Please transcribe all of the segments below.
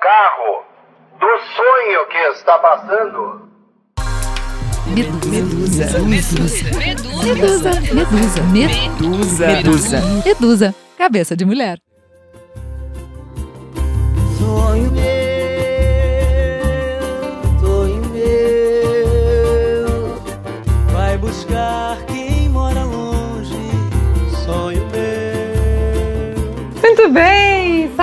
carro do sonho que está passando. Medusa. Medusa. Medusa. Medusa. Medusa. Medusa. Medusa. Cabeça de mulher. Sonho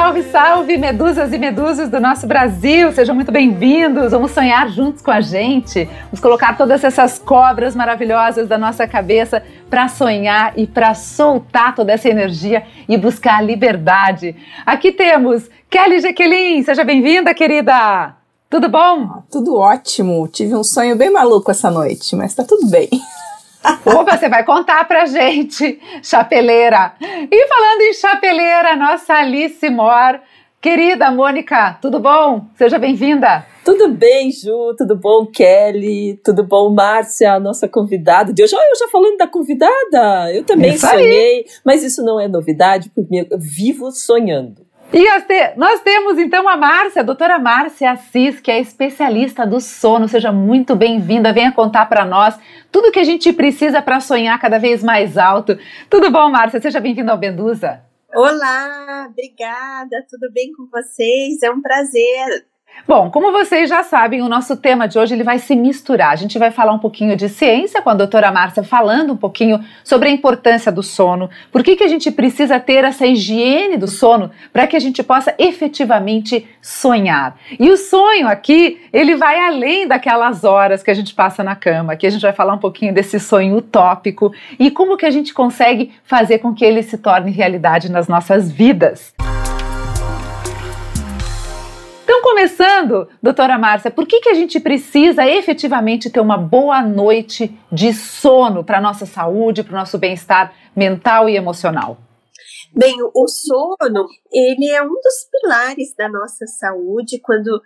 Salve, salve, medusas e medusas do nosso Brasil! Sejam muito bem-vindos! Vamos sonhar juntos com a gente. Vamos colocar todas essas cobras maravilhosas da nossa cabeça para sonhar e para soltar toda essa energia e buscar a liberdade. Aqui temos Kelly Jequelin, seja bem-vinda, querida! Tudo bom? Tudo ótimo. Tive um sonho bem maluco essa noite, mas tá tudo bem. Opa, você vai contar pra gente, chapeleira. E falando em chapeleira, nossa Alice Mor, querida Mônica, tudo bom? Seja bem-vinda. Tudo bem, Ju? Tudo bom, Kelly? Tudo bom, Márcia, nossa convidada de hoje? Olha, eu já falando da convidada, eu também isso sonhei, aí. mas isso não é novidade, porque eu vivo sonhando. E nós temos então a Márcia, a doutora Márcia Assis, que é especialista do sono. Seja muito bem-vinda, venha contar para nós tudo que a gente precisa para sonhar cada vez mais alto. Tudo bom, Márcia? Seja bem-vinda ao Benduza. Olá, obrigada, tudo bem com vocês? É um prazer Bom, como vocês já sabem, o nosso tema de hoje ele vai se misturar. A gente vai falar um pouquinho de ciência com a doutora Márcia falando um pouquinho sobre a importância do sono, por que, que a gente precisa ter essa higiene do sono para que a gente possa efetivamente sonhar. E o sonho aqui, ele vai além daquelas horas que a gente passa na cama. Aqui a gente vai falar um pouquinho desse sonho utópico e como que a gente consegue fazer com que ele se torne realidade nas nossas vidas. Então, começando, doutora Márcia, por que, que a gente precisa efetivamente ter uma boa noite de sono para a nossa saúde, para o nosso bem-estar mental e emocional? Bem, o sono, ele é um dos pilares da nossa saúde. Quando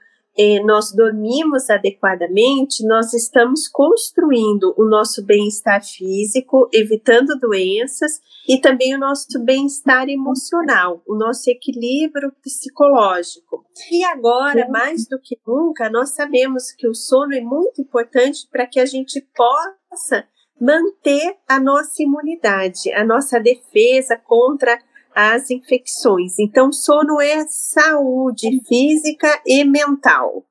nós dormimos adequadamente, nós estamos construindo o nosso bem-estar físico, evitando doenças e também o nosso bem-estar emocional, o nosso equilíbrio psicológico. E agora, mais do que nunca, nós sabemos que o sono é muito importante para que a gente possa manter a nossa imunidade, a nossa defesa contra as infecções. Então, sono é saúde física e mental.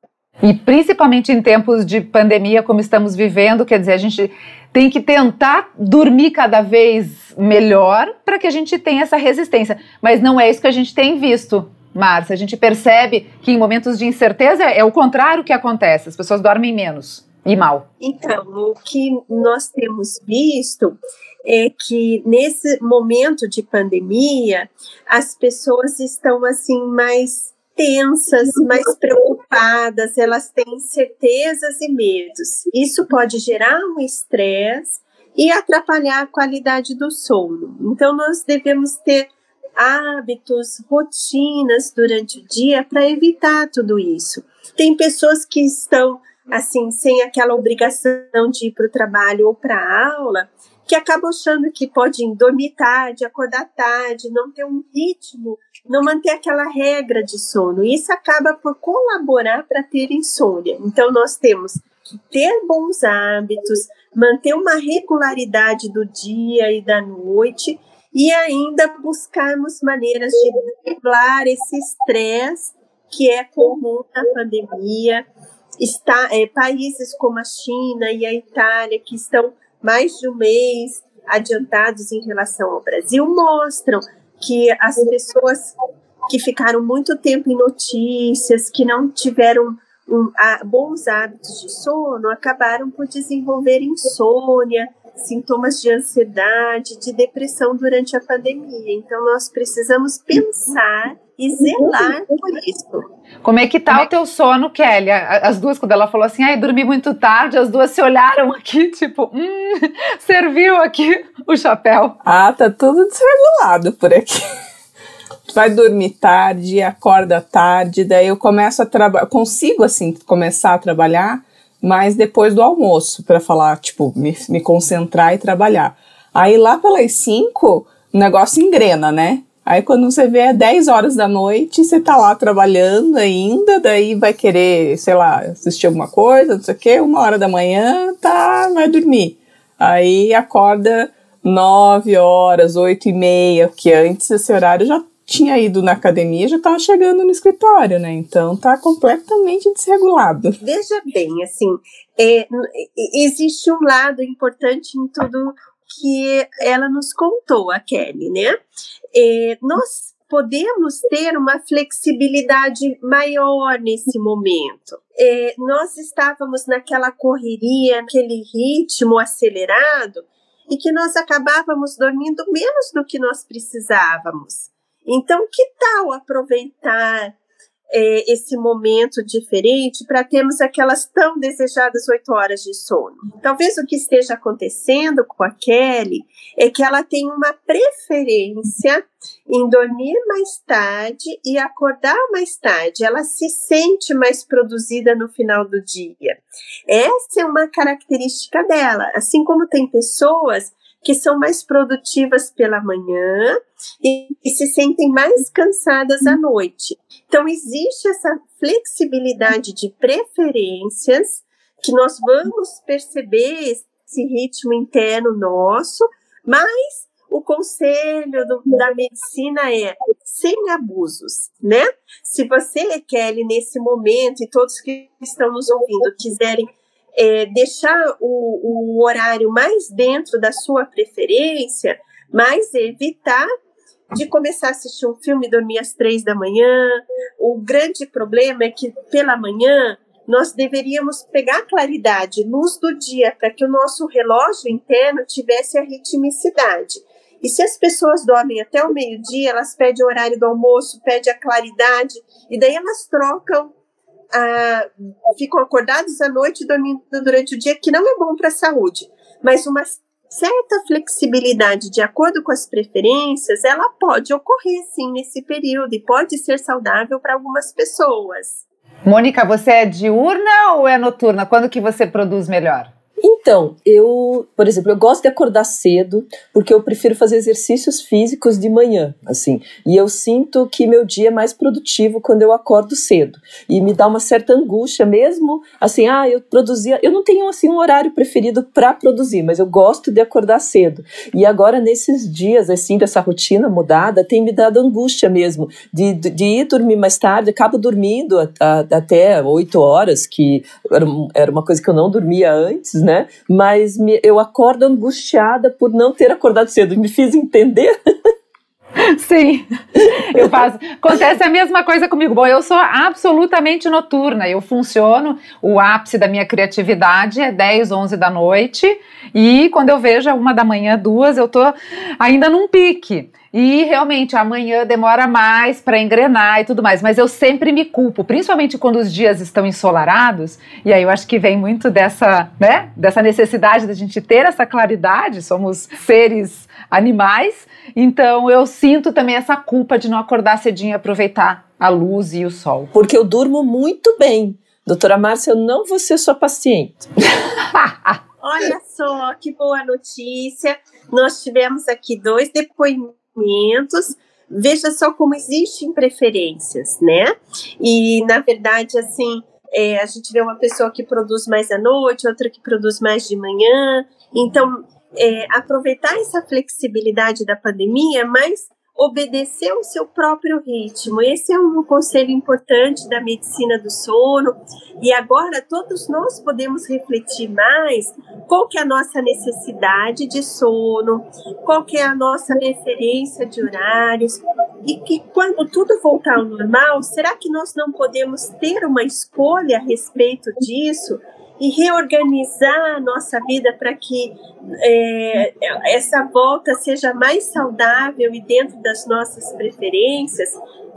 E principalmente em tempos de pandemia, como estamos vivendo, quer dizer, a gente tem que tentar dormir cada vez melhor para que a gente tenha essa resistência. Mas não é isso que a gente tem visto, Márcia. A gente percebe que em momentos de incerteza é o contrário que acontece, as pessoas dormem menos e mal. Então, o que nós temos visto é que nesse momento de pandemia as pessoas estão assim mais tensas, mais preocupadas, elas têm certezas e medos. Isso pode gerar um estresse e atrapalhar a qualidade do sono. Então nós devemos ter hábitos, rotinas durante o dia para evitar tudo isso. Tem pessoas que estão assim sem aquela obrigação de ir para o trabalho ou para a aula que acabam achando que podem dormir tarde, acordar tarde, não ter um ritmo, não manter aquela regra de sono. Isso acaba por colaborar para ter insônia. Então, nós temos que ter bons hábitos, manter uma regularidade do dia e da noite e ainda buscarmos maneiras de driblar esse estresse que é comum na pandemia. Está, é, países como a China e a Itália, que estão mais de um mês adiantados em relação ao Brasil, mostram que as pessoas que ficaram muito tempo em notícias, que não tiveram um, a, bons hábitos de sono, acabaram por desenvolver insônia, sintomas de ansiedade, de depressão durante a pandemia. Então, nós precisamos pensar e zelar por isso. Como é que tá é o teu sono, Kelly? As duas, quando ela falou assim, ai, dormi muito tarde, as duas se olharam aqui, tipo, hum, serviu aqui o chapéu. Ah, tá tudo desregulado por aqui. Vai dormir tarde, acorda tarde, daí eu começo a trabalhar, consigo, assim, começar a trabalhar, mas depois do almoço, para falar, tipo, me, me concentrar e trabalhar. Aí lá pelas cinco, o negócio engrena, né? Aí quando você vê é 10 horas da noite, você tá lá trabalhando ainda, daí vai querer, sei lá, assistir alguma coisa, não sei o quê, uma hora da manhã, tá, vai dormir. Aí acorda 9 horas, 8 e meia, que antes esse horário já tinha ido na academia, já estava chegando no escritório, né? Então tá completamente desregulado. Veja bem, assim, é, existe um lado importante em tudo que ela nos contou, a Kelly, né? É, nós podemos ter uma flexibilidade maior nesse momento. É, nós estávamos naquela correria, aquele ritmo acelerado, e que nós acabávamos dormindo menos do que nós precisávamos. Então, que tal aproveitar é, esse momento diferente para termos aquelas tão desejadas oito horas de sono. Talvez o que esteja acontecendo com a Kelly é que ela tem uma preferência em dormir mais tarde e acordar mais tarde. Ela se sente mais produzida no final do dia. Essa é uma característica dela. Assim como tem pessoas que são mais produtivas pela manhã e, e se sentem mais cansadas à noite. Então, existe essa flexibilidade de preferências que nós vamos perceber esse ritmo interno nosso, mas o conselho do, da medicina é sem abusos, né? Se você, Kelly, nesse momento, e todos que estão nos ouvindo quiserem é, deixar o, o horário mais dentro da sua preferência, mas evitar de começar a assistir um filme e dormir às três da manhã. O grande problema é que pela manhã nós deveríamos pegar claridade, luz do dia, para que o nosso relógio interno tivesse a ritmicidade. E se as pessoas dormem até o meio-dia, elas pedem o horário do almoço, pedem a claridade, e daí elas trocam ah, ficam acordados à noite dormindo durante o dia, que não é bom para a saúde. Mas uma certa flexibilidade de acordo com as preferências, ela pode ocorrer sim nesse período e pode ser saudável para algumas pessoas. Mônica, você é diurna ou é noturna? Quando que você produz melhor? Então, eu, por exemplo, eu gosto de acordar cedo, porque eu prefiro fazer exercícios físicos de manhã, assim. E eu sinto que meu dia é mais produtivo quando eu acordo cedo. E me dá uma certa angústia mesmo, assim, ah, eu produzia, eu não tenho assim um horário preferido para produzir, mas eu gosto de acordar cedo. E agora nesses dias assim dessa rotina mudada, tem me dado angústia mesmo de, de, ir dormir mais tarde, acabo dormindo a, a, até oito horas, que era, era uma coisa que eu não dormia antes, né? Mas me, eu acordo angustiada por não ter acordado cedo. Me fiz entender? Sim, eu faço. Acontece a mesma coisa comigo. Bom, eu sou absolutamente noturna. Eu funciono, o ápice da minha criatividade é 10, 11 da noite. E quando eu vejo uma da manhã, duas, eu tô ainda num pique. E realmente amanhã demora mais para engrenar e tudo mais, mas eu sempre me culpo, principalmente quando os dias estão ensolarados. E aí eu acho que vem muito dessa, né, dessa necessidade da gente ter essa claridade. Somos seres animais, então eu sinto também essa culpa de não acordar cedinho e aproveitar a luz e o sol. Porque eu durmo muito bem. Doutora Márcia, eu não vou ser sua paciente. Olha só que boa notícia. Nós tivemos aqui dois depoimentos veja só como existem preferências, né? E, na verdade, assim, é, a gente vê uma pessoa que produz mais à noite, outra que produz mais de manhã. Então, é, aproveitar essa flexibilidade da pandemia, mas obedecer o seu próprio ritmo. Esse é um conselho importante da medicina do sono. E agora todos nós podemos refletir mais qual que é a nossa necessidade de sono, qual que é a nossa referência de horários e que quando tudo voltar ao normal, será que nós não podemos ter uma escolha a respeito disso? E reorganizar a nossa vida para que é, essa volta seja mais saudável e dentro das nossas preferências,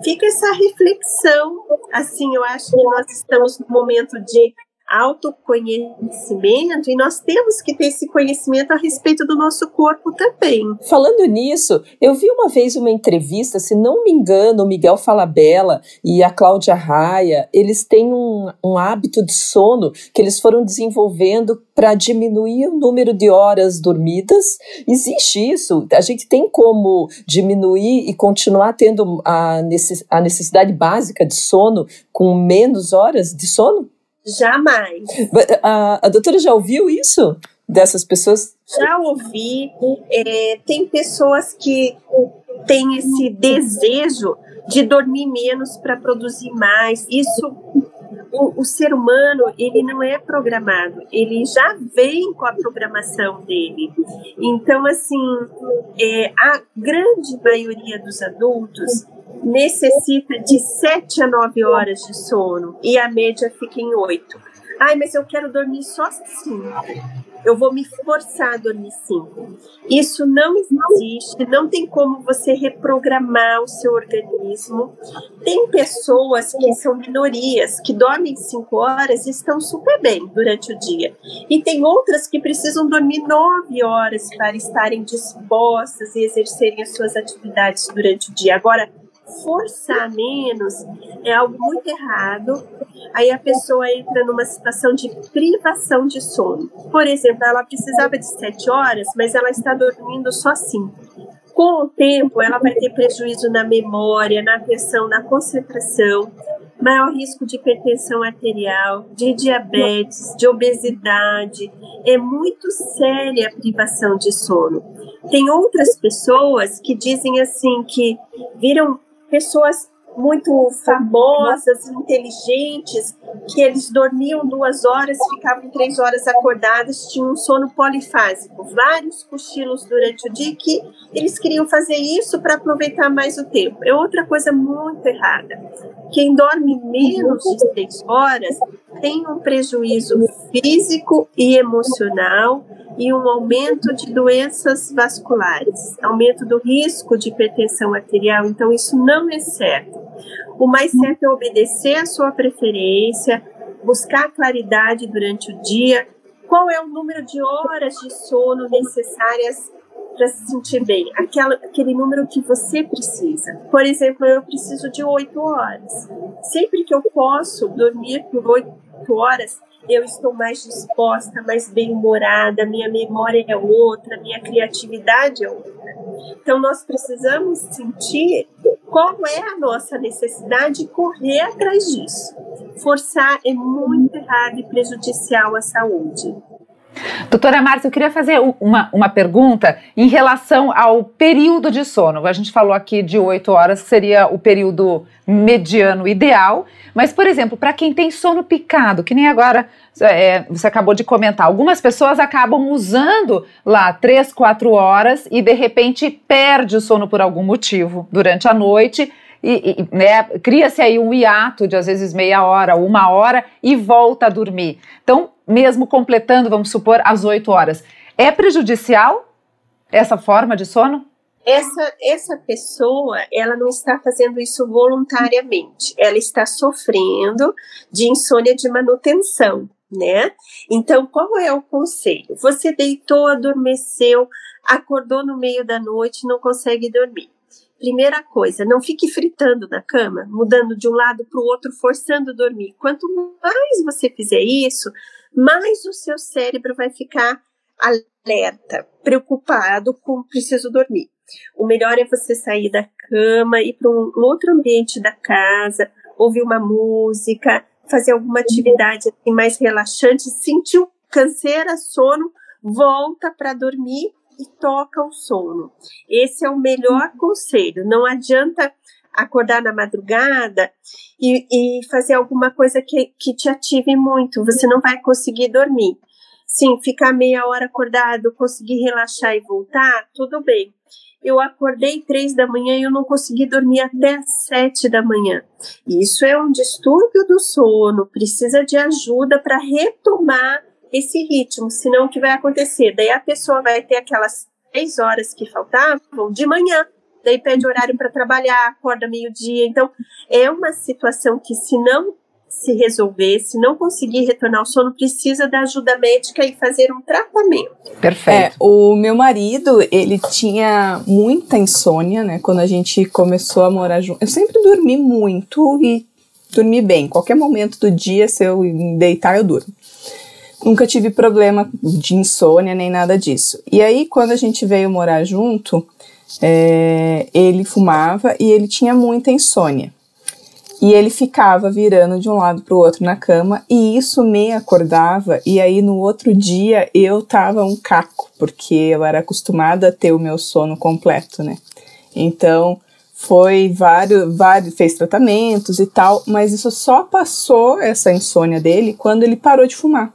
fica essa reflexão. Assim, eu acho que nós estamos no momento de autoconhecimento e nós temos que ter esse conhecimento a respeito do nosso corpo também. Falando nisso, eu vi uma vez uma entrevista, se não me engano, o Miguel Falabella e a Cláudia Raia, eles têm um, um hábito de sono que eles foram desenvolvendo para diminuir o número de horas dormidas. Existe isso? A gente tem como diminuir e continuar tendo a necessidade básica de sono com menos horas de sono? Jamais. A, a doutora já ouviu isso? Dessas pessoas? Já ouvi. É, tem pessoas que têm esse desejo de dormir menos para produzir mais. Isso o, o, ser humano ele não é programado, ele já vem com a programação dele. Então, assim, é, a grande maioria dos adultos necessita de 7 a 9 horas de sono e a média fica em 8. Ai, mas eu quero dormir só 5 eu vou me forçar a dormir cinco. Isso não existe, não tem como você reprogramar o seu organismo. Tem pessoas que são minorias, que dormem cinco horas e estão super bem durante o dia. E tem outras que precisam dormir nove horas para estarem dispostas e exercerem as suas atividades durante o dia. Agora, forçar menos é algo muito errado. Aí a pessoa entra numa situação de privação de sono. Por exemplo, ela precisava de sete horas, mas ela está dormindo só cinco. Com o tempo, ela vai ter prejuízo na memória, na atenção, na concentração, maior risco de hipertensão arterial, de diabetes, de obesidade. É muito séria a privação de sono. Tem outras pessoas que dizem assim que viram pessoas muito famosas, inteligentes, que eles dormiam duas horas, ficavam três horas acordadas, tinham um sono polifásico, vários cochilos durante o dia, que eles queriam fazer isso para aproveitar mais o tempo. É outra coisa muito errada. Quem dorme menos de três horas tem um prejuízo físico e emocional e um aumento de doenças vasculares, aumento do risco de hipertensão arterial. Então, isso não é certo. O mais certo é obedecer a sua preferência, buscar claridade durante o dia. Qual é o número de horas de sono necessárias para se sentir bem? Aquela, aquele número que você precisa. Por exemplo, eu preciso de oito horas. Sempre que eu posso dormir por oito horas, eu estou mais disposta, mais bem-humorada, minha memória é outra, minha criatividade é outra. Então, nós precisamos sentir qual é a nossa necessidade e correr atrás disso. Forçar é muito errado e prejudicial à saúde. Doutora Márcia, eu queria fazer uma, uma pergunta em relação ao período de sono. A gente falou aqui de oito horas, que seria o período mediano ideal, mas, por exemplo, para quem tem sono picado, que nem agora é, você acabou de comentar, algumas pessoas acabam usando lá três, quatro horas e de repente perde o sono por algum motivo durante a noite e, e né, cria-se aí um hiato de às vezes meia hora, uma hora e volta a dormir. Então, mesmo completando, vamos supor, as oito horas, é prejudicial essa forma de sono? Essa, essa pessoa, ela não está fazendo isso voluntariamente, ela está sofrendo de insônia de manutenção, né? Então, qual é o conselho? Você deitou, adormeceu, acordou no meio da noite, não consegue dormir. Primeira coisa, não fique fritando na cama, mudando de um lado para o outro, forçando dormir. Quanto mais você fizer isso, mais o seu cérebro vai ficar alerta, preocupado com preciso dormir. O melhor é você sair da cama, ir para um outro ambiente da casa, ouvir uma música, fazer alguma atividade assim, mais relaxante, sentiu canseira, sono, volta para dormir e toca o sono. Esse é o melhor conselho. Não adianta acordar na madrugada e, e fazer alguma coisa que, que te ative muito. Você não vai conseguir dormir. Sim, ficar meia hora acordado, conseguir relaxar e voltar, tudo bem. Eu acordei três da manhã e eu não consegui dormir até sete da manhã. Isso é um distúrbio do sono, precisa de ajuda para retomar esse ritmo, senão o que vai acontecer? Daí a pessoa vai ter aquelas três horas que faltavam de manhã, daí pede horário para trabalhar, acorda meio-dia. Então, é uma situação que, se não se resolver, se não conseguir retornar ao sono, precisa da ajuda médica e fazer um tratamento. Perfeito. É, o meu marido, ele tinha muita insônia, né? Quando a gente começou a morar junto. Eu sempre dormi muito e dormi bem. Qualquer momento do dia, se eu deitar, eu durmo. Nunca tive problema de insônia nem nada disso. E aí, quando a gente veio morar junto, é, ele fumava e ele tinha muita insônia. E ele ficava virando de um lado para o outro na cama e isso me acordava. E aí no outro dia eu tava um caco, porque eu era acostumada a ter o meu sono completo, né? Então foi vários, vários, fez tratamentos e tal, mas isso só passou essa insônia dele quando ele parou de fumar.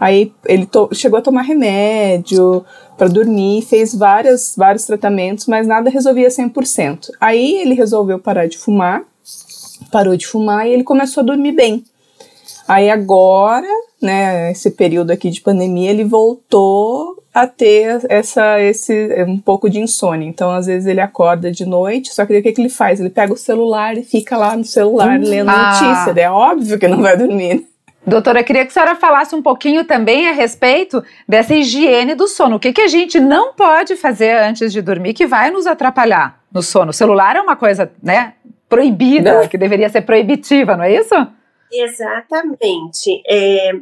Aí ele chegou a tomar remédio para dormir, fez várias, vários tratamentos, mas nada resolvia 100%. Aí ele resolveu parar de fumar, parou de fumar e ele começou a dormir bem. Aí agora, né, esse período aqui de pandemia, ele voltou a ter essa, esse, um pouco de insônia. Então, às vezes ele acorda de noite, só que o que, que ele faz? Ele pega o celular e fica lá no celular hum, lendo ah. notícia. É óbvio que não vai dormir. Doutora, queria que a senhora falasse um pouquinho também a respeito dessa higiene do sono. O que, que a gente não pode fazer antes de dormir que vai nos atrapalhar no sono? O celular é uma coisa, né, proibida, que deveria ser proibitiva, não é isso? Exatamente. É,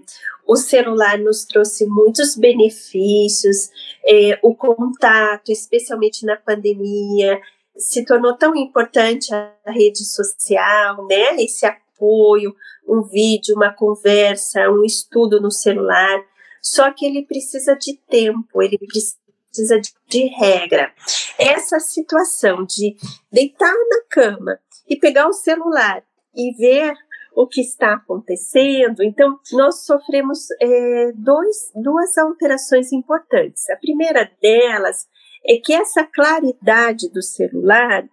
o celular nos trouxe muitos benefícios, é, o contato, especialmente na pandemia, se tornou tão importante a rede social, né? Esse apoio, um vídeo, uma conversa, um estudo no celular. Só que ele precisa de tempo, ele precisa de, de regra. Essa situação de deitar na cama e pegar o celular e ver o que está acontecendo. Então, nós sofremos é, dois, duas alterações importantes. A primeira delas é que essa claridade do celular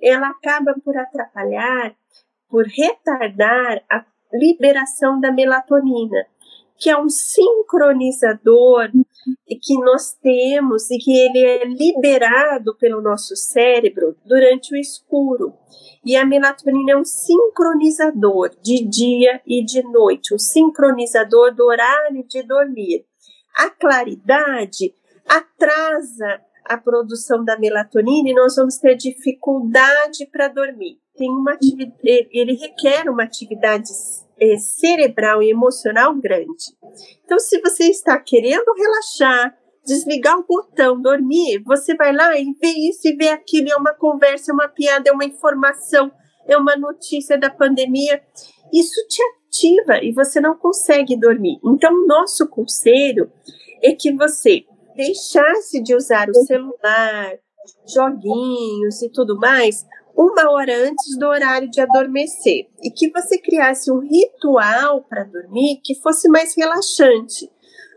ela acaba por atrapalhar, por retardar a liberação da melatonina, que é um sincronizador que nós temos e que ele é liberado pelo nosso cérebro durante o escuro. E a melatonina é um sincronizador de dia e de noite, um sincronizador do horário de dormir. A claridade atrasa a produção da melatonina e nós vamos ter dificuldade para dormir. Tem uma ele requer uma atividade é, cerebral e emocional grande. Então, se você está querendo relaxar, desligar o botão, dormir, você vai lá e vê isso e vê aquilo, é uma conversa, é uma piada, é uma informação, é uma notícia da pandemia. Isso te ativa e você não consegue dormir. Então, nosso conselho é que você deixasse de usar o celular, joguinhos e tudo mais, uma hora antes do horário de adormecer e que você criasse um ritual para dormir que fosse mais relaxante.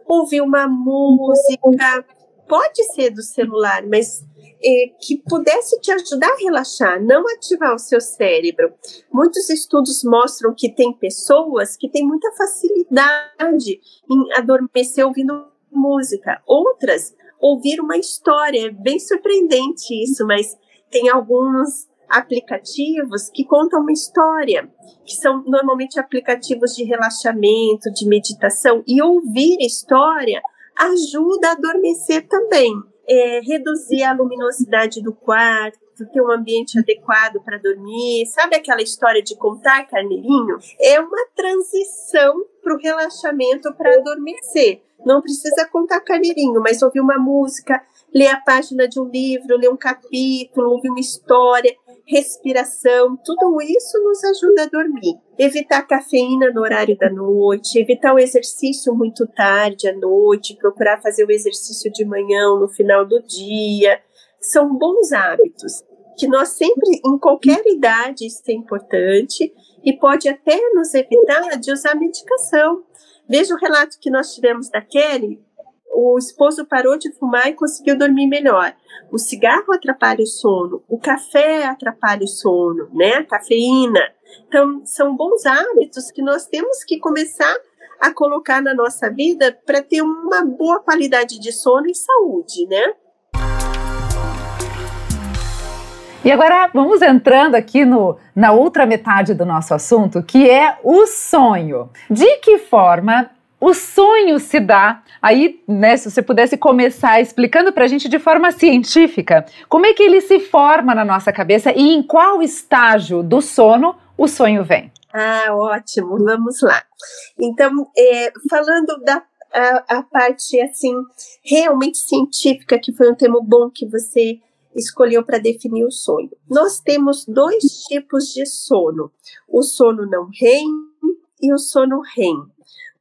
Ouvir uma música, pode ser do celular, mas é, que pudesse te ajudar a relaxar, não ativar o seu cérebro. Muitos estudos mostram que tem pessoas que têm muita facilidade em adormecer ouvindo música, outras ouvir uma história. É bem surpreendente isso, mas tem alguns aplicativos que contam uma história, que são normalmente aplicativos de relaxamento, de meditação, e ouvir história ajuda a adormecer também. É, reduzir a luminosidade do quarto, ter um ambiente adequado para dormir. Sabe aquela história de contar carneirinho? É uma transição para o relaxamento para adormecer. Não precisa contar carneirinho, mas ouvir uma música, ler a página de um livro, ler um capítulo, ouvir uma história respiração, tudo isso nos ajuda a dormir. Evitar cafeína no horário da noite, evitar o exercício muito tarde à noite, procurar fazer o exercício de manhã ou no final do dia. São bons hábitos que nós sempre, em qualquer idade, isso é importante e pode até nos evitar de usar medicação. Veja o relato que nós tivemos da Kelly, o esposo parou de fumar e conseguiu dormir melhor. O cigarro atrapalha o sono, o café atrapalha o sono, né? A cafeína. Então, são bons hábitos que nós temos que começar a colocar na nossa vida para ter uma boa qualidade de sono e saúde, né? E agora vamos entrando aqui no, na outra metade do nosso assunto, que é o sonho. De que forma o sonho se dá? Aí, né, se você pudesse começar explicando para a gente de forma científica, como é que ele se forma na nossa cabeça e em qual estágio do sono o sonho vem? Ah, ótimo, vamos lá. Então, é, falando da a, a, parte assim realmente científica, que foi um tema bom que você escolheu para definir o sonho. Nós temos dois tipos de sono: o sono não REM e o sono REM.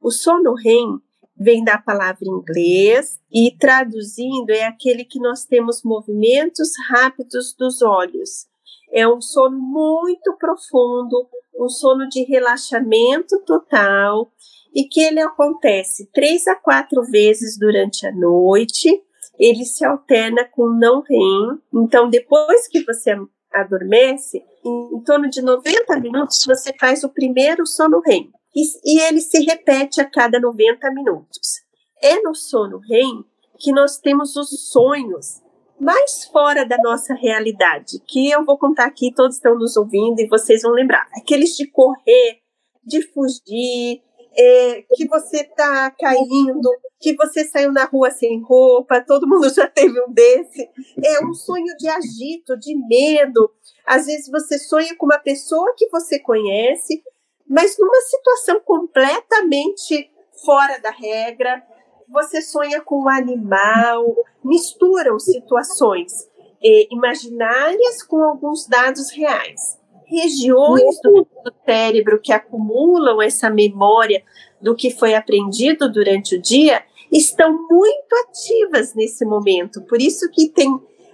O sono REM vem da palavra inglês e traduzindo é aquele que nós temos movimentos rápidos dos olhos. É um sono muito profundo, um sono de relaxamento total e que ele acontece três a quatro vezes durante a noite. Ele se alterna com não REM. Então, depois que você adormece, em, torno de 90 minutos você faz o primeiro sono REM. E, e ele se repete a cada 90 minutos. É no sono REM que nós temos os sonhos mais fora da nossa realidade, que eu vou contar aqui, todos estão nos ouvindo e vocês vão lembrar. Aqueles de correr, de fugir, é, que você está caindo, que você saiu na rua sem roupa, todo mundo já teve um desse. É um sonho de agito, de medo. Às vezes você sonha com uma pessoa que você conhece, mas numa situação completamente fora da regra. Você sonha com um animal, misturam situações é, imaginárias com alguns dados reais regiões do cérebro que acumulam essa memória do que foi aprendido durante o dia estão muito ativas nesse momento. Por isso que tem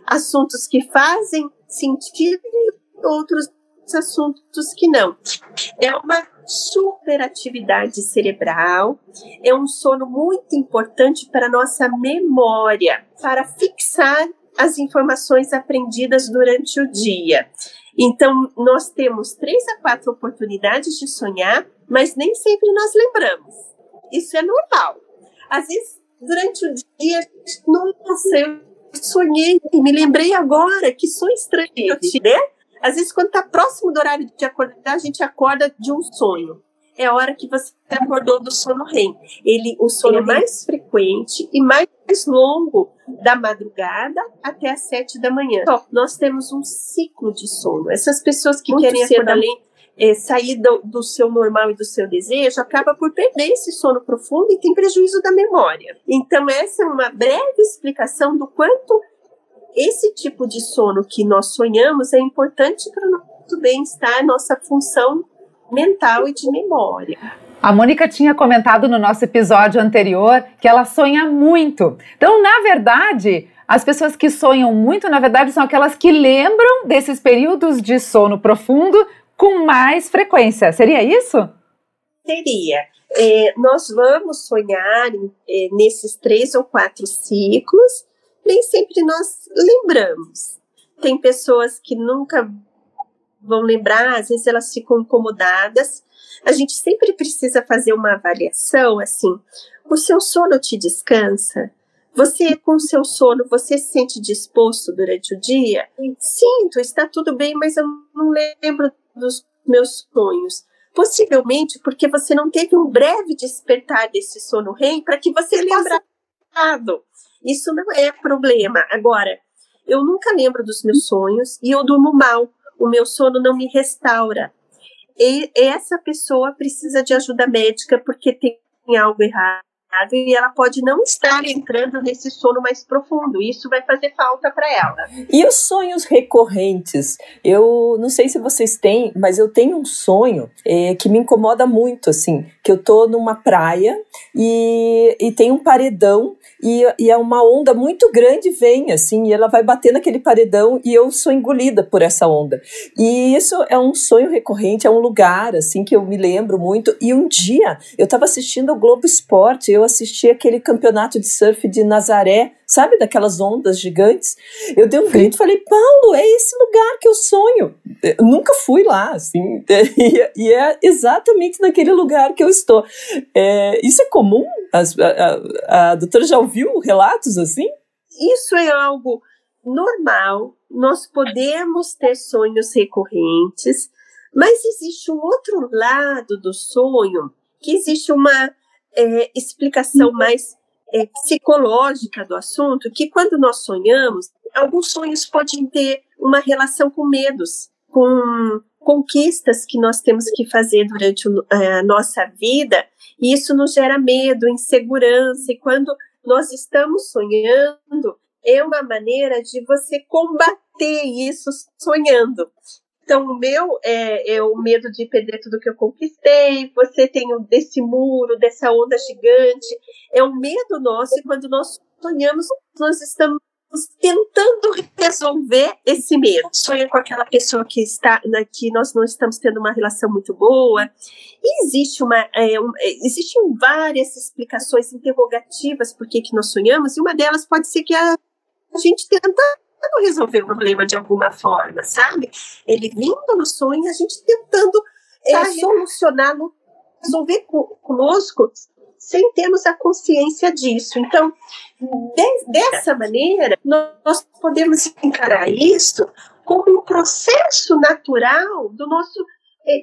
assuntos que fazem sentido e outros assuntos que não. É uma superatividade cerebral, é um sono muito importante para nossa memória, para fixar as informações aprendidas durante o dia. Então, nós temos três a quatro oportunidades de sonhar, mas nem sempre nós lembramos. Isso é normal. Às vezes, durante o dia, nossa, eu sonhei, me lembrei agora, que sonho estranho eu tive, né? Às vezes, quando está próximo do horário de acordar, a gente acorda de um sonho é a hora que você acordou do sono REM. Ele, o sono é mais frequente e mais longo da madrugada até as sete da manhã. Então, nós temos um ciclo de sono. Essas pessoas que Muito querem acordar além, é, sair do, do, seu normal e do seu desejo, acaba por perder esse sono profundo e tem prejuízo da memória. Então, essa é uma breve explicação do quanto esse tipo de sono que nós sonhamos é importante para o nosso bem-estar, nossa função mental e de memória. A Mônica tinha comentado no nosso episódio anterior que ela sonha muito. Então, na verdade, as pessoas que sonham muito, na verdade, são aquelas que lembram desses períodos de sono profundo com mais frequência. Seria isso? Seria. É, nós vamos sonhar é, nesses três ou quatro ciclos, nem sempre nós lembramos. Tem pessoas que nunca vão lembrar, às vezes elas ficam incomodadas. A gente sempre precisa fazer uma avaliação assim. O seu sono te descansa? Você, com o seu sono, você se sente disposto durante o dia? Sinto, está tudo bem, mas eu não lembro dos meus sonhos. Possivelmente porque você não teve um breve despertar desse sono REM para que você lembre. Isso não é problema. Agora, eu nunca lembro dos meus sonhos e eu durmo mal o meu sono não me restaura. E essa pessoa precisa de ajuda médica porque tem algo errado e ela pode não estar entrando nesse sono mais profundo. Isso vai fazer falta para ela. E os sonhos recorrentes? Eu não sei se vocês têm, mas eu tenho um sonho é, que me incomoda muito, assim, que eu tô numa praia e, e tem um paredão e, e é uma onda muito grande vem, assim, e ela vai bater naquele paredão e eu sou engolida por essa onda. E isso é um sonho recorrente, é um lugar, assim, que eu me lembro muito. E um dia eu estava assistindo o Globo Esporte, eu assisti aquele campeonato de surf de Nazaré, sabe, daquelas ondas gigantes. Eu dei um grito e falei, Paulo, é esse lugar que eu sonho. Eu nunca fui lá, assim, e, e é exatamente naquele lugar que eu estou. É, isso é comum? As, a, a, a doutora já ouviu relatos assim? Isso é algo normal nós podemos ter sonhos recorrentes, mas existe um outro lado do sonho, que existe uma é, explicação mais é, psicológica do assunto, que quando nós sonhamos, alguns sonhos podem ter uma relação com medos, com conquistas que nós temos que fazer durante é, a nossa vida, e isso nos gera medo, insegurança, e quando nós estamos sonhando, é uma maneira de você combater isso sonhando. Então, o meu é, é, o medo de perder tudo que eu conquistei, você tem o desse muro, dessa onda gigante. É um medo nosso, e quando nós sonhamos, nós estamos tentando resolver esse medo. Sonha com aquela pessoa que está né, que nós não estamos tendo uma relação muito boa. E existe uma, é, um, é, existem várias explicações interrogativas por que, que nós sonhamos, e uma delas pode ser que a, a gente tenta resolver o problema de alguma forma, sabe? Ele vindo no sonho, a gente tentando é, solucionar, resolver conosco sem termos a consciência disso. Então, de, dessa maneira, nós podemos encarar isso como um processo natural do nosso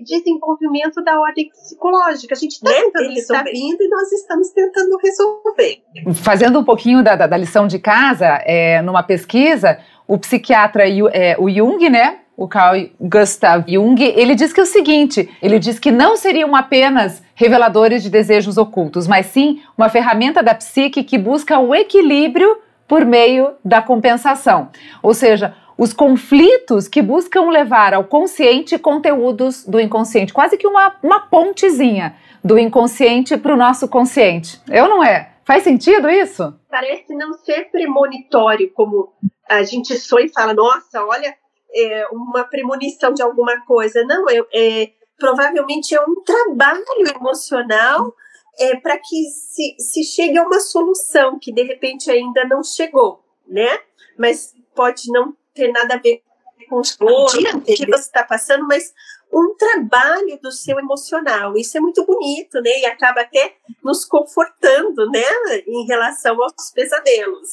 desenvolvimento da ordem psicológica. A gente está né? tentando Ele está vindo e nós estamos tentando resolver. Fazendo um pouquinho da, da, da lição de casa, é, numa pesquisa, o psiquiatra é, o Jung, né? O Carl Gustav Jung, ele diz que é o seguinte: ele diz que não seriam apenas reveladores de desejos ocultos, mas sim uma ferramenta da psique que busca o equilíbrio por meio da compensação. Ou seja, os conflitos que buscam levar ao consciente conteúdos do inconsciente, quase que uma, uma pontezinha do inconsciente para o nosso consciente. Eu não é? Faz sentido isso? Parece não ser premonitório, como a gente sonha e fala, nossa, olha, é uma premonição de alguma coisa. Não, é, é provavelmente é um trabalho emocional é, para que se, se chegue a uma solução que de repente ainda não chegou, né? Mas pode não ter nada a ver com os que você está passando, mas um trabalho do seu emocional. Isso é muito bonito, né? E acaba até nos confortando, né? Em relação aos pesadelos.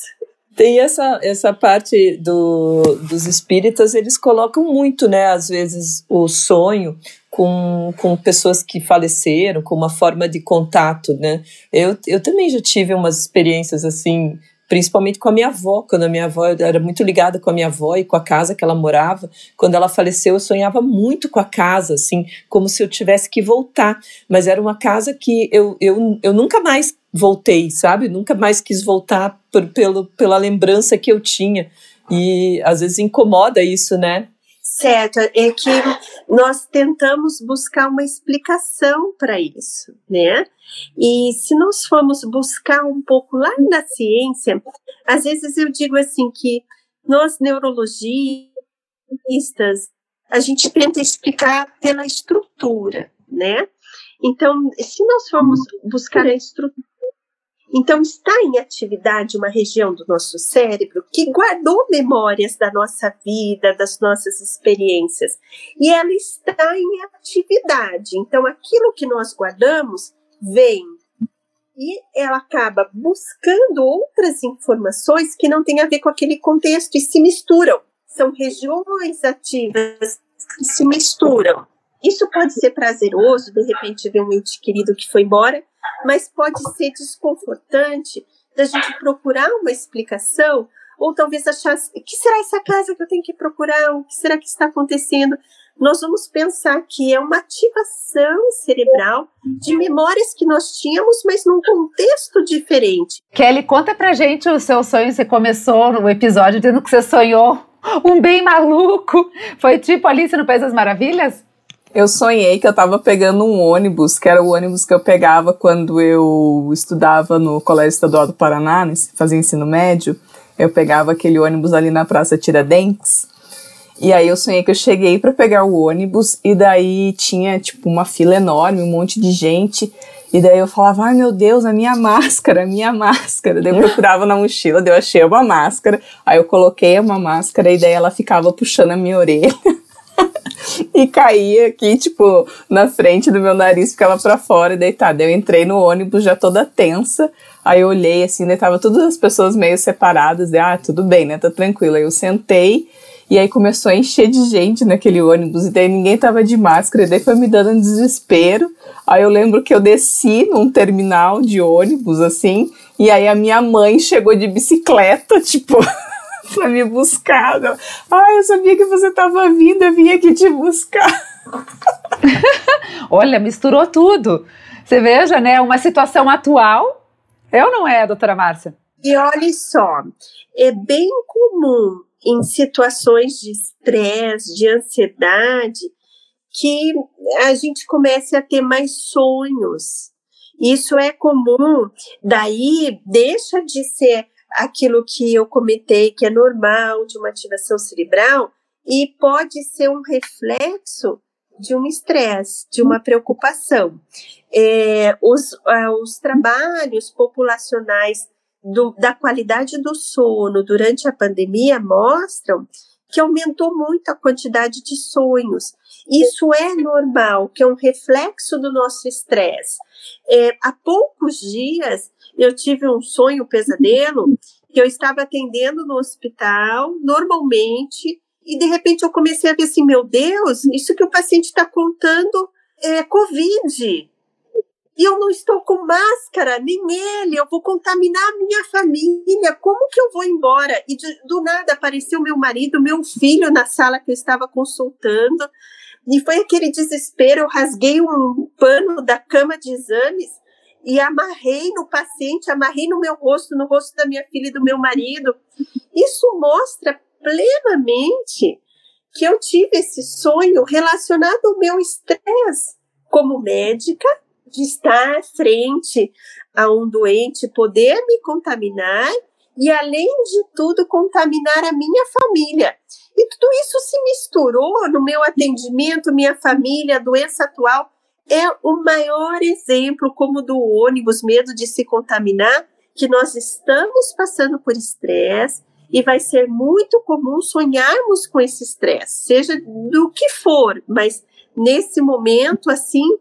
Tem essa, essa parte do, dos espíritas, eles colocam muito, né, às vezes, o sonho com, com pessoas que faleceram, com uma forma de contato, né. Eu, eu também já tive umas experiências assim, principalmente com a minha avó, quando a minha avó era muito ligada com a minha avó e com a casa que ela morava. Quando ela faleceu, eu sonhava muito com a casa, assim, como se eu tivesse que voltar. Mas era uma casa que eu, eu, eu nunca mais voltei, sabe? Nunca mais quis voltar por, pelo, pela lembrança que eu tinha. E às vezes incomoda isso, né? Certo, é que nós tentamos buscar uma explicação para isso, né? E se nós formos buscar um pouco lá na ciência, às vezes eu digo assim que nós neurologistas, a gente tenta explicar pela estrutura, né? Então, se nós formos buscar a estrutura então, está em atividade uma região do nosso cérebro que guardou memórias da nossa vida, das nossas experiências, e ela está em atividade. Então, aquilo que nós guardamos vem e ela acaba buscando outras informações que não têm a ver com aquele contexto e se misturam. São regiões ativas que se misturam. Isso pode ser prazeroso, de repente ver um ente querido que foi embora, mas pode ser desconfortante da gente procurar uma explicação ou talvez achar o que será essa casa que eu tenho que procurar, o que será que está acontecendo. Nós vamos pensar que é uma ativação cerebral de memórias que nós tínhamos, mas num contexto diferente. Kelly, conta pra gente o seu sonho. Você começou no episódio dizendo que você sonhou um bem maluco. Foi tipo Alice no País das Maravilhas? Eu sonhei que eu estava pegando um ônibus, que era o ônibus que eu pegava quando eu estudava no Colégio Estadual do Paraná, fazia ensino médio. Eu pegava aquele ônibus ali na Praça Tiradentes. E aí eu sonhei que eu cheguei para pegar o ônibus e daí tinha tipo uma fila enorme, um monte de gente. E daí eu falava, ai meu Deus, a minha máscara, a minha máscara. Daí eu procurava na mochila, daí eu achei uma máscara. Aí eu coloquei uma máscara e daí ela ficava puxando a minha orelha. e caía aqui, tipo, na frente do meu nariz, ficava para fora, deitada. Eu entrei no ônibus já toda tensa, aí eu olhei assim, daí tava todas as pessoas meio separadas, e ah, tudo bem, né, tá tranquilo. Aí eu sentei E aí começou a encher de gente naquele ônibus, e daí ninguém tava de máscara, e daí foi me dando um desespero. Aí eu lembro que eu desci num terminal de ônibus, assim, e aí a minha mãe chegou de bicicleta, tipo, pra me buscar. Ah, eu sabia que você tava vindo, eu vim aqui te buscar. Olha, misturou tudo. Você veja, né? Uma situação atual. É ou não é, doutora Márcia? E olhe só, é bem comum em situações de estresse, de ansiedade, que a gente comece a ter mais sonhos. Isso é comum, daí deixa de ser aquilo que eu comentei que é normal de uma ativação cerebral e pode ser um reflexo de um estresse, de uma preocupação. É, os, uh, os trabalhos populacionais do, da qualidade do sono durante a pandemia mostram que aumentou muito a quantidade de sonhos. Isso é normal, que é um reflexo do nosso estresse. É, há poucos dias eu tive um sonho pesadelo que eu estava atendendo no hospital normalmente e de repente eu comecei a ver assim, meu Deus, isso que o paciente está contando é Covid. E eu não estou com máscara, nem ele, eu vou contaminar a minha família, como que eu vou embora? E de, do nada apareceu meu marido, meu filho na sala que eu estava consultando, e foi aquele desespero, eu rasguei um pano da cama de exames e amarrei no paciente, amarrei no meu rosto, no rosto da minha filha e do meu marido. Isso mostra plenamente que eu tive esse sonho relacionado ao meu estresse como médica, de estar frente a um doente, poder me contaminar e, além de tudo, contaminar a minha família. E tudo isso se misturou no meu atendimento, minha família, doença atual. É o maior exemplo, como do ônibus, medo de se contaminar, que nós estamos passando por estresse, e vai ser muito comum sonharmos com esse estresse, seja do que for, mas nesse momento, assim,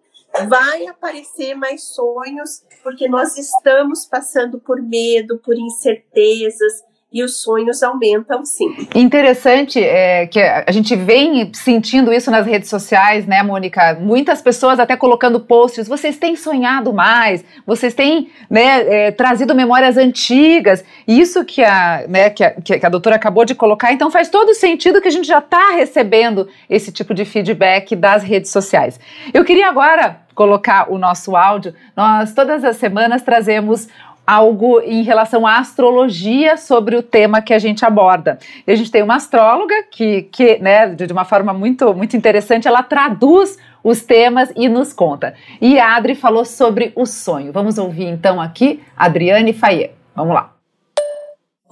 vai aparecer mais sonhos, porque nós estamos passando por medo, por incertezas, e os sonhos aumentam sim. Interessante é, que a gente vem sentindo isso nas redes sociais, né, Mônica? Muitas pessoas até colocando posts, vocês têm sonhado mais, vocês têm né, é, trazido memórias antigas, isso que a, né, que, a, que a doutora acabou de colocar, então faz todo sentido que a gente já está recebendo esse tipo de feedback das redes sociais. Eu queria agora colocar o nosso áudio, nós todas as semanas trazemos algo em relação à astrologia sobre o tema que a gente aborda. E a gente tem uma astróloga que, que né, de uma forma muito, muito interessante, ela traduz os temas e nos conta. E a Adri falou sobre o sonho. Vamos ouvir então aqui Adriane Faye. Vamos lá.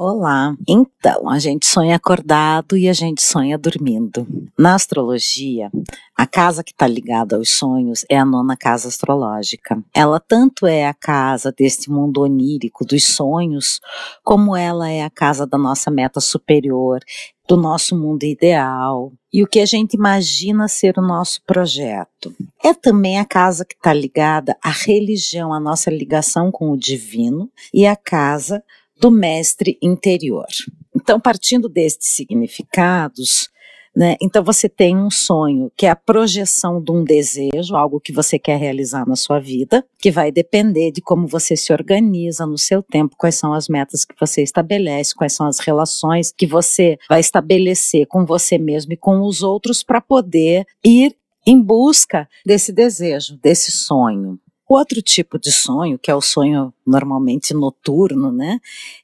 Olá. Então, a gente sonha acordado e a gente sonha dormindo. Na astrologia, a casa que está ligada aos sonhos é a nona casa astrológica. Ela tanto é a casa deste mundo onírico dos sonhos, como ela é a casa da nossa meta superior, do nosso mundo ideal e o que a gente imagina ser o nosso projeto. É também a casa que está ligada à religião, a nossa ligação com o divino, e a casa do mestre interior. Então, partindo destes significados, né, então você tem um sonho que é a projeção de um desejo, algo que você quer realizar na sua vida, que vai depender de como você se organiza no seu tempo, quais são as metas que você estabelece, quais são as relações que você vai estabelecer com você mesmo e com os outros para poder ir em busca desse desejo, desse sonho. Outro tipo de sonho, que é o sonho normalmente noturno, né?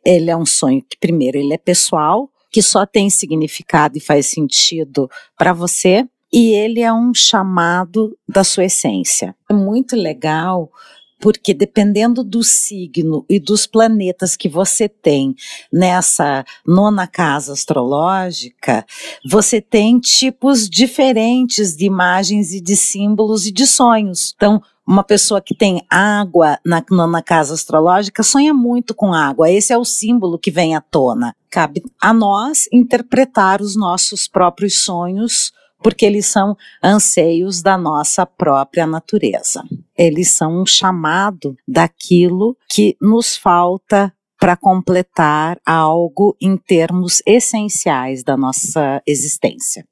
Ele é um sonho que, primeiro, ele é pessoal, que só tem significado e faz sentido para você, e ele é um chamado da sua essência. É muito legal porque dependendo do signo e dos planetas que você tem nessa nona casa astrológica, você tem tipos diferentes de imagens e de símbolos e de sonhos. Então, uma pessoa que tem água na nona casa astrológica sonha muito com água. Esse é o símbolo que vem à tona. Cabe a nós interpretar os nossos próprios sonhos porque eles são anseios da nossa própria natureza. Eles são um chamado daquilo que nos falta para completar algo em termos essenciais da nossa existência.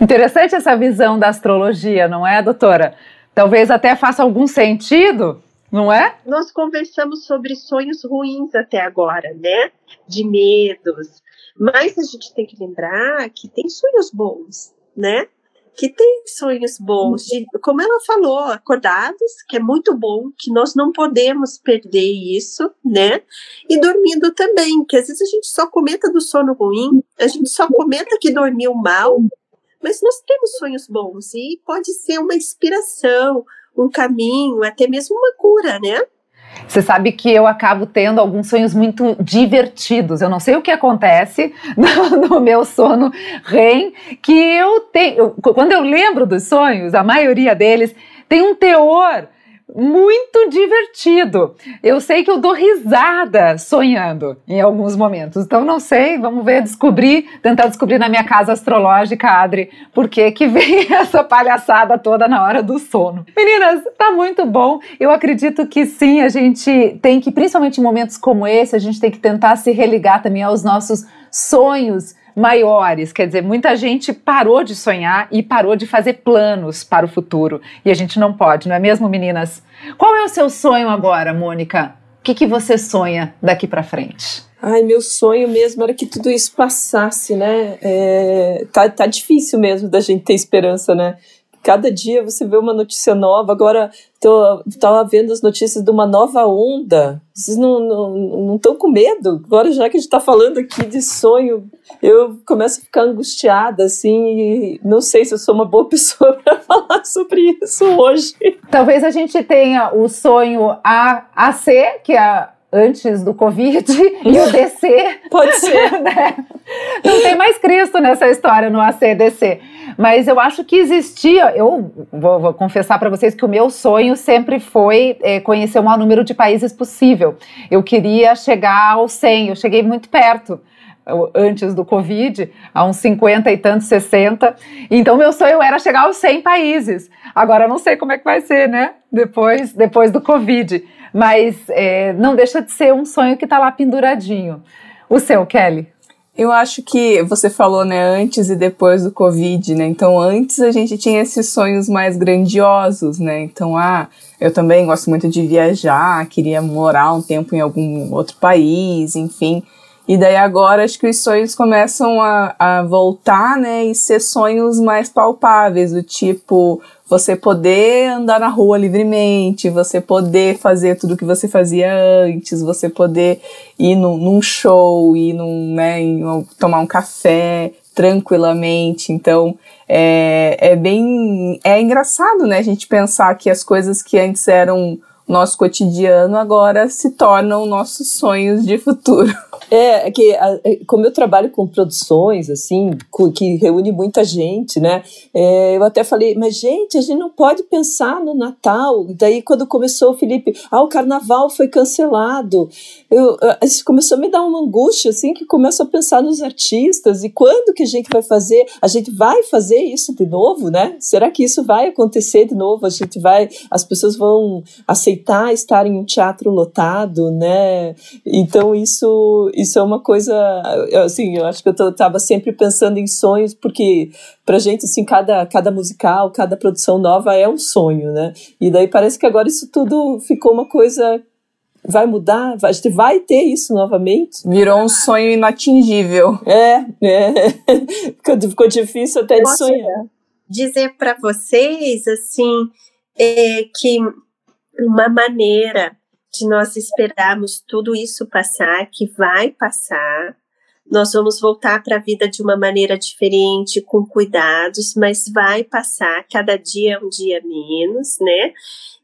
Interessante essa visão da astrologia, não é, doutora? Talvez até faça algum sentido, não é? Nós conversamos sobre sonhos ruins até agora, né? De medos. Mas a gente tem que lembrar que tem sonhos bons, né? Que tem sonhos bons, de, como ela falou, acordados, que é muito bom, que nós não podemos perder isso, né? E dormindo também, que às vezes a gente só comenta do sono ruim, a gente só comenta que dormiu mal, mas nós temos sonhos bons e pode ser uma inspiração, um caminho, até mesmo uma cura, né? Você sabe que eu acabo tendo alguns sonhos muito divertidos. Eu não sei o que acontece no, no meu sono REM, que eu tenho. Eu, quando eu lembro dos sonhos, a maioria deles tem um teor muito divertido. Eu sei que eu dou risada sonhando em alguns momentos. Então não sei, vamos ver, descobrir, tentar descobrir na minha casa astrológica, Adri, por que que vem essa palhaçada toda na hora do sono. Meninas, tá muito bom. Eu acredito que sim, a gente tem que, principalmente em momentos como esse, a gente tem que tentar se religar também aos nossos sonhos maiores. Quer dizer, muita gente parou de sonhar e parou de fazer planos para o futuro. E a gente não pode, não é mesmo, meninas? Qual é o seu sonho agora, Mônica? O que, que você sonha daqui para frente? Ai, meu sonho mesmo era que tudo isso passasse, né? É, tá, tá difícil mesmo da gente ter esperança, né? Cada dia você vê uma notícia nova. Agora, tô, tava vendo as notícias de uma nova onda. Vocês não estão não, não com medo? Agora, já que a gente está falando aqui de sonho, eu começo a ficar angustiada, assim, e não sei se eu sou uma boa pessoa para falar sobre isso hoje. Talvez a gente tenha o sonho AC, que é antes do Covid, e o DC. Pode ser. né? Não tem mais Cristo nessa história no ACDC. Mas eu acho que existia. Eu vou, vou confessar para vocês que o meu sonho sempre foi é, conhecer o maior número de países possível. Eu queria chegar aos 100, eu cheguei muito perto antes do Covid, a uns 50 e tantos, 60. Então, meu sonho era chegar aos 100 países. Agora, não sei como é que vai ser, né? Depois, depois do Covid. Mas é, não deixa de ser um sonho que está lá penduradinho. O seu, Kelly? Eu acho que você falou, né, antes e depois do Covid, né? Então, antes a gente tinha esses sonhos mais grandiosos, né? Então, ah, eu também gosto muito de viajar, queria morar um tempo em algum outro país, enfim. E daí agora acho que os sonhos começam a, a voltar, né, e ser sonhos mais palpáveis, do tipo você poder andar na rua livremente, você poder fazer tudo que você fazia antes, você poder ir num, num show, ir num, né, em, tomar um café tranquilamente. Então é, é bem é engraçado, né, a gente pensar que as coisas que antes eram nosso cotidiano agora se tornam nossos sonhos de futuro. É, é que é, como eu trabalho com produções, assim, que reúne muita gente, né? É, eu até falei, mas gente, a gente não pode pensar no Natal. Daí, quando começou o Felipe, ah, o carnaval foi cancelado. Eu, começou a me dar uma angústia, assim, que começo a pensar nos artistas e quando que a gente vai fazer? A gente vai fazer isso de novo, né? Será que isso vai acontecer de novo? A gente vai, as pessoas vão aceitar estar em um teatro lotado, né? Então, isso isso é uma coisa, assim, eu acho que eu estava sempre pensando em sonhos, porque pra gente, assim, cada, cada musical, cada produção nova é um sonho, né? E daí parece que agora isso tudo ficou uma coisa vai mudar, a gente vai ter isso novamente. Virou um sonho inatingível. É, é. ficou, ficou difícil até de sonhar. Dizer para vocês, assim, é que uma maneira de nós esperarmos tudo isso passar, que vai passar. Nós vamos voltar para a vida de uma maneira diferente, com cuidados, mas vai passar, cada dia é um dia menos, né?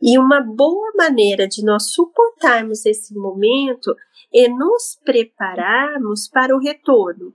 E uma boa maneira de nós suportarmos esse momento é nos prepararmos para o retorno.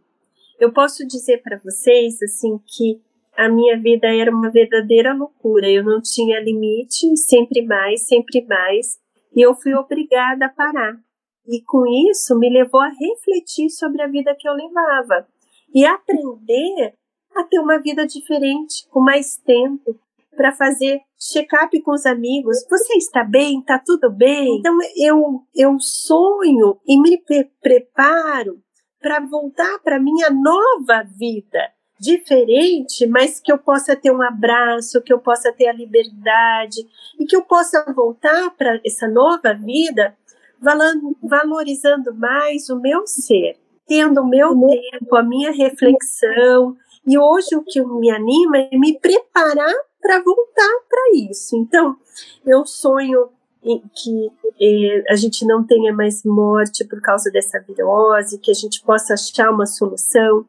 Eu posso dizer para vocês, assim, que a minha vida era uma verdadeira loucura. Eu não tinha limite, sempre mais, sempre mais e eu fui obrigada a parar. E com isso me levou a refletir sobre a vida que eu levava e aprender a ter uma vida diferente, com mais tempo, para fazer check-up com os amigos. Você está bem? Está tudo bem? Então eu, eu sonho e me pre preparo para voltar para minha nova vida diferente, mas que eu possa ter um abraço, que eu possa ter a liberdade e que eu possa voltar para essa nova vida valorizando mais o meu ser, tendo o meu tempo, a minha reflexão. E hoje o que me anima é me preparar para voltar para isso. Então, eu sonho que eh, a gente não tenha mais morte por causa dessa virose, que a gente possa achar uma solução.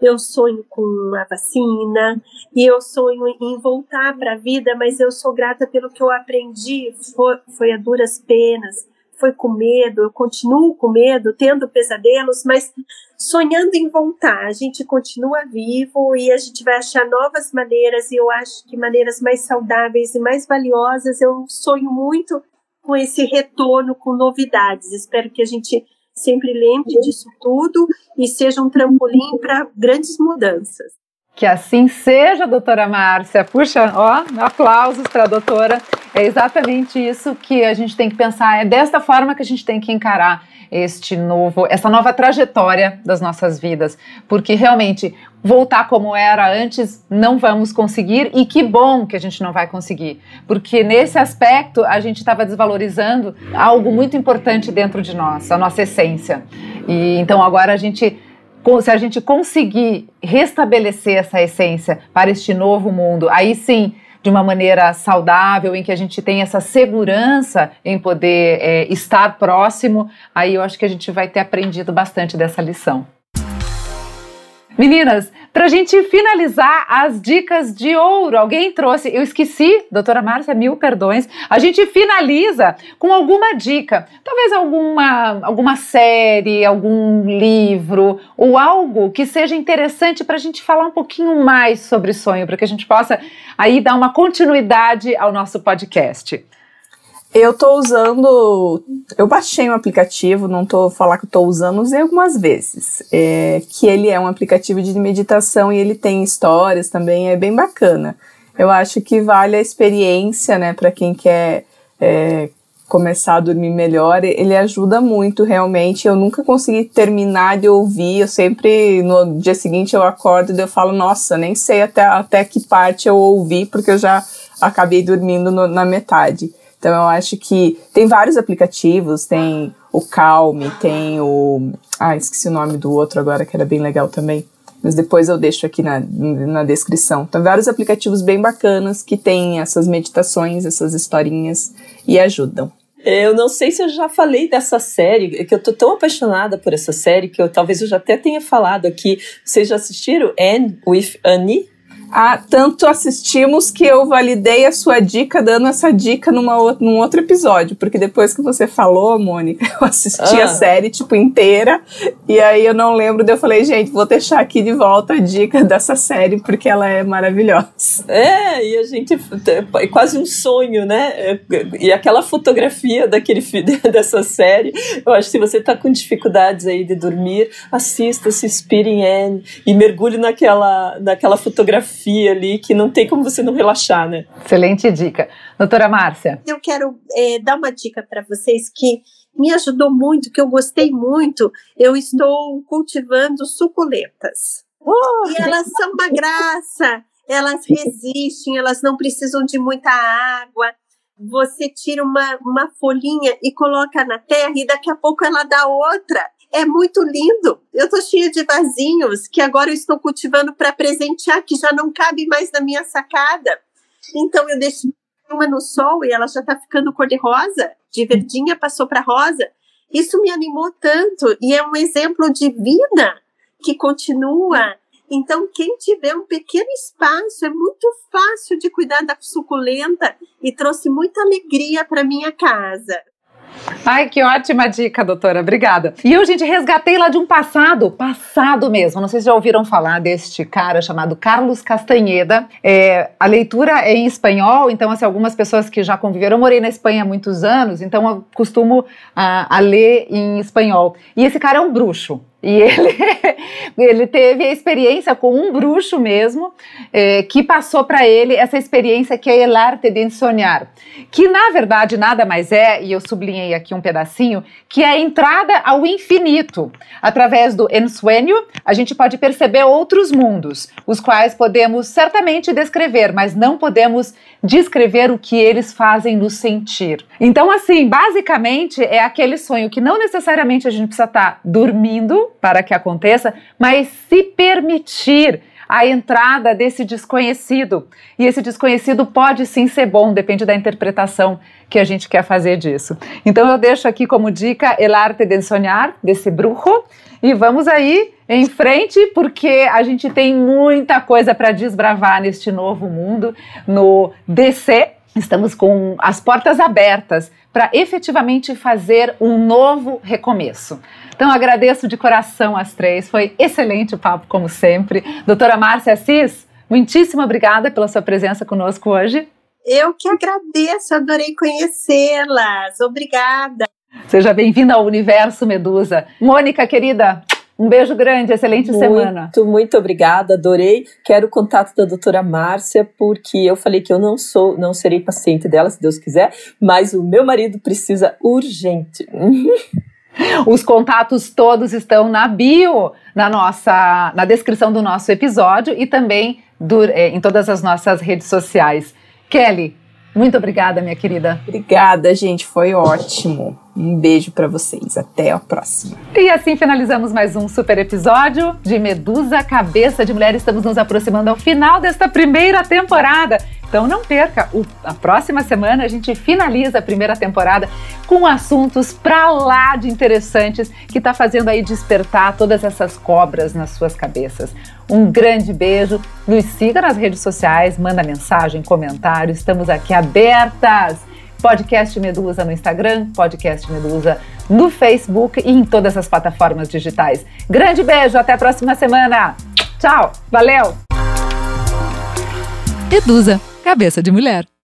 Eu sonho com a vacina e eu sonho em voltar para a vida, mas eu sou grata pelo que eu aprendi, foi, foi a duras penas, foi com medo, eu continuo com medo, tendo pesadelos, mas sonhando em voltar. A gente continua vivo e a gente vai achar novas maneiras, e eu acho que maneiras mais saudáveis e mais valiosas. Eu sonho muito com esse retorno, com novidades. Espero que a gente sempre lembre disso tudo e seja um trampolim para grandes mudanças. Que assim seja, doutora Márcia. Puxa, ó, aplausos para a doutora. É exatamente isso que a gente tem que pensar. É desta forma que a gente tem que encarar este novo, essa nova trajetória das nossas vidas, porque realmente voltar como era antes não vamos conseguir e que bom que a gente não vai conseguir, porque nesse aspecto a gente estava desvalorizando algo muito importante dentro de nós, a nossa essência. E então agora a gente se a gente conseguir restabelecer essa essência para este novo mundo, aí sim de uma maneira saudável, em que a gente tem essa segurança em poder é, estar próximo, aí eu acho que a gente vai ter aprendido bastante dessa lição. Meninas, para a gente finalizar as dicas de ouro, alguém trouxe, eu esqueci, doutora Márcia, mil perdões. A gente finaliza com alguma dica, talvez alguma, alguma série, algum livro ou algo que seja interessante para a gente falar um pouquinho mais sobre sonho, para que a gente possa aí dar uma continuidade ao nosso podcast. Eu tô usando. Eu baixei um aplicativo, não tô falar que eu tô usando, usei algumas vezes. É, que ele é um aplicativo de meditação e ele tem histórias também, é bem bacana. Eu acho que vale a experiência, né, para quem quer é, começar a dormir melhor. Ele ajuda muito, realmente. Eu nunca consegui terminar de ouvir. Eu sempre, no dia seguinte, eu acordo e eu falo, nossa, nem sei até, até que parte eu ouvi, porque eu já acabei dormindo no, na metade. Então eu acho que tem vários aplicativos, tem o Calme, tem o. Ah, esqueci o nome do outro agora, que era bem legal também. Mas depois eu deixo aqui na, na descrição. Tem vários aplicativos bem bacanas que têm essas meditações, essas historinhas e ajudam. Eu não sei se eu já falei dessa série, que eu tô tão apaixonada por essa série que eu talvez eu já até tenha falado aqui. Vocês já assistiram Anne with Annie? Ah, tanto assistimos que eu validei a sua dica dando essa dica numa, num outro episódio, porque depois que você falou, Mônica, eu assisti ah. a série, tipo, inteira, e aí eu não lembro, daí eu falei, gente, vou deixar aqui de volta a dica dessa série, porque ela é maravilhosa. É, e a gente, é quase um sonho, né? É, e aquela fotografia daquele dessa série, eu acho que se você tá com dificuldades aí de dormir, assista, se inspire em Anne, e mergulhe naquela, naquela fotografia fotografia ali que não tem como você não relaxar, né? Excelente dica. Doutora Márcia. Eu quero é, dar uma dica para vocês que me ajudou muito, que eu gostei muito. Eu estou cultivando suculentas. Oh, e elas são uma graça, elas resistem, elas não precisam de muita água. Você tira uma, uma folhinha e coloca na terra, e daqui a pouco ela dá outra é muito lindo. Eu estou cheia de vasinhos que agora eu estou cultivando para presentear, que já não cabe mais na minha sacada. Então eu deixo uma no sol e ela já está ficando cor-de-rosa, de verdinha passou para rosa. Isso me animou tanto e é um exemplo de vida que continua. Então, quem tiver um pequeno espaço, é muito fácil de cuidar da suculenta e trouxe muita alegria para minha casa. Ai, que ótima dica, doutora. Obrigada. E eu, gente, resgatei lá de um passado, passado mesmo. Não sei se já ouviram falar deste cara chamado Carlos Castanheda. É, a leitura é em espanhol, então, assim, algumas pessoas que já conviveram. Eu morei na Espanha há muitos anos, então eu costumo a, a ler em espanhol. E esse cara é um bruxo. E ele, ele teve a experiência com um bruxo mesmo, eh, que passou para ele essa experiência que é el arte de sonhar, que na verdade nada mais é, e eu sublinhei aqui um pedacinho, que é a entrada ao infinito. Através do ensueño, a gente pode perceber outros mundos, os quais podemos certamente descrever, mas não podemos descrever o que eles fazem nos sentir. Então, assim, basicamente é aquele sonho que não necessariamente a gente precisa estar tá dormindo, para que aconteça, mas se permitir a entrada desse desconhecido. E esse desconhecido pode sim ser bom, depende da interpretação que a gente quer fazer disso. Então eu deixo aqui como dica El Arte de Sonhar, desse bruxo, e vamos aí em frente, porque a gente tem muita coisa para desbravar neste novo mundo, no DC. Estamos com as portas abertas para efetivamente fazer um novo recomeço. Então agradeço de coração as três, foi excelente o papo como sempre. Doutora Márcia Assis, muitíssimo obrigada pela sua presença conosco hoje. Eu que agradeço, adorei conhecê-las. Obrigada. Seja bem-vinda ao Universo Medusa. Mônica, querida, um beijo grande, excelente muito, semana. Muito, muito obrigada, adorei. Quero o contato da doutora Márcia, porque eu falei que eu não sou, não serei paciente dela, se Deus quiser, mas o meu marido precisa urgente. Os contatos todos estão na bio, na nossa, na descrição do nosso episódio e também do, é, em todas as nossas redes sociais. Kelly, muito obrigada, minha querida. Obrigada, gente, foi ótimo. Um beijo para vocês, até a próxima. E assim finalizamos mais um super episódio de Medusa Cabeça de Mulher. Estamos nos aproximando ao final desta primeira temporada. Então não perca, o, a próxima semana a gente finaliza a primeira temporada com assuntos pra lá de interessantes que está fazendo aí despertar todas essas cobras nas suas cabeças. Um grande beijo, nos siga nas redes sociais, manda mensagem, comentário, estamos aqui abertas. Podcast Medusa no Instagram, Podcast Medusa no Facebook e em todas as plataformas digitais. Grande beijo, até a próxima semana. Tchau, valeu! Medusa, cabeça de mulher.